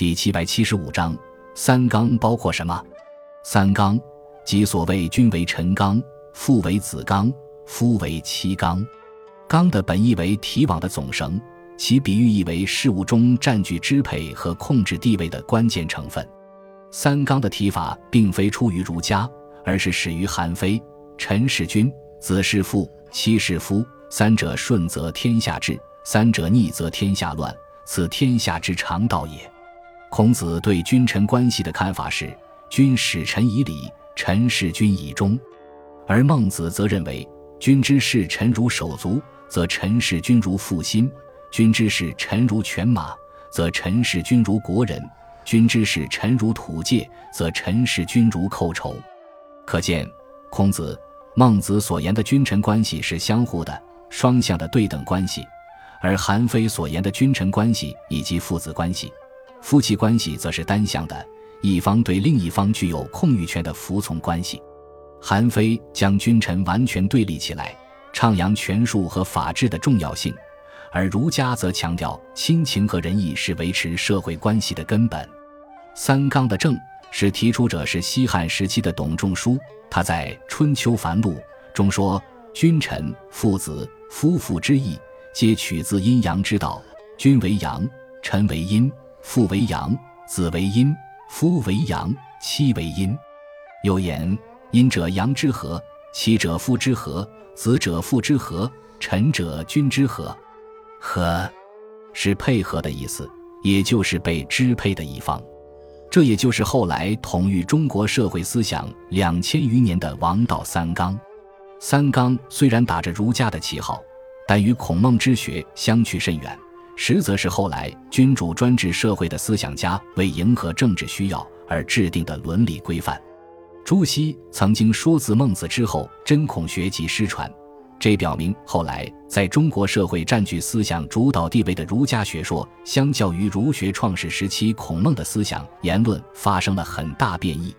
第七百七十五章三纲包括什么？三纲即所谓君为臣纲，父为子纲，夫为妻纲。纲的本意为提网的总绳，其比喻意为事物中占据支配和控制地位的关键成分。三纲的提法并非出于儒家，而是始于韩非。臣是君，子是父，妻是夫，三者顺则天下治，三者逆则天下乱，此天下之常道也。孔子对君臣关系的看法是：君使臣以礼，臣事君以忠；而孟子则认为，君之视臣如手足，则臣视君如父心；君之视臣如犬马，则臣视君如国人。君之视臣如土芥，则臣视君如寇仇。可见，孔子、孟子所言的君臣关系是相互的、双向的对等关系；而韩非所言的君臣关系以及父子关系、夫妻关系，则是单向的，一方对另一方具有控御权的服从关系。韩非将君臣完全对立起来，倡扬权术和法治的重要性。而儒家则强调亲情和仁义是维持社会关系的根本。三纲的正是提出者是西汉时期的董仲舒，他在《春秋繁露》中说：“君臣、父子、夫妇之义，皆取自阴阳之道。君为阳，臣为阴；父为阳，子为阴；夫为阳，妻为阴。”又言：“阴者阳之和，妻者夫之和，子者父之和，臣者君之和。”和，是配合的意思，也就是被支配的一方。这也就是后来统御中国社会思想两千余年的王道三纲。三纲虽然打着儒家的旗号，但与孔孟之学相去甚远，实则是后来君主专制社会的思想家为迎合政治需要而制定的伦理规范。朱熹曾经说：“自孟子之后，真孔学即失传。”这表明，后来在中国社会占据思想主导地位的儒家学说，相较于儒学创始时期孔孟的思想言论，发生了很大变异。